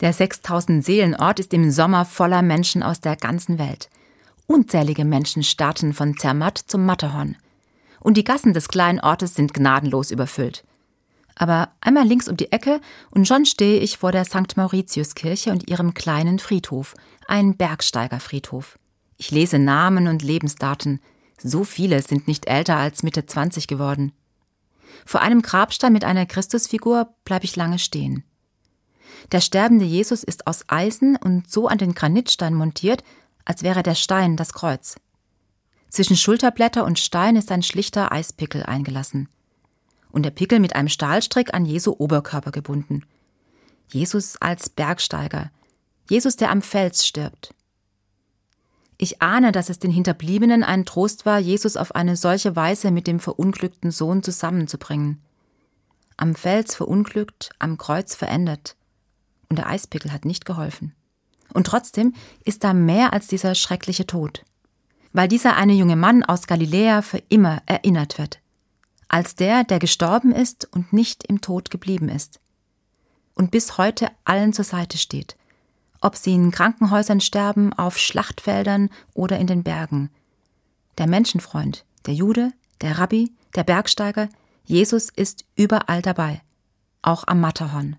Der 6000 Seelenort ist im Sommer voller Menschen aus der ganzen Welt. Unzählige Menschen starten von Zermatt zum Matterhorn. Und die Gassen des kleinen Ortes sind gnadenlos überfüllt. Aber einmal links um die Ecke und schon stehe ich vor der St. Mauritiuskirche und ihrem kleinen Friedhof, ein Bergsteigerfriedhof. Ich lese Namen und Lebensdaten. So viele sind nicht älter als Mitte 20 geworden. Vor einem Grabstein mit einer Christusfigur bleibe ich lange stehen. Der sterbende Jesus ist aus Eisen und so an den Granitstein montiert, als wäre der Stein das Kreuz. Zwischen Schulterblätter und Stein ist ein schlichter Eispickel eingelassen. Und der Pickel mit einem Stahlstrick an Jesu Oberkörper gebunden. Jesus als Bergsteiger. Jesus, der am Fels stirbt. Ich ahne, dass es den Hinterbliebenen ein Trost war, Jesus auf eine solche Weise mit dem verunglückten Sohn zusammenzubringen. Am Fels verunglückt, am Kreuz verändert und der Eispickel hat nicht geholfen. Und trotzdem ist da mehr als dieser schreckliche Tod. Weil dieser eine junge Mann aus Galiläa für immer erinnert wird. Als der, der gestorben ist und nicht im Tod geblieben ist. Und bis heute allen zur Seite steht. Ob sie in Krankenhäusern sterben, auf Schlachtfeldern oder in den Bergen. Der Menschenfreund, der Jude, der Rabbi, der Bergsteiger, Jesus ist überall dabei. Auch am Matterhorn.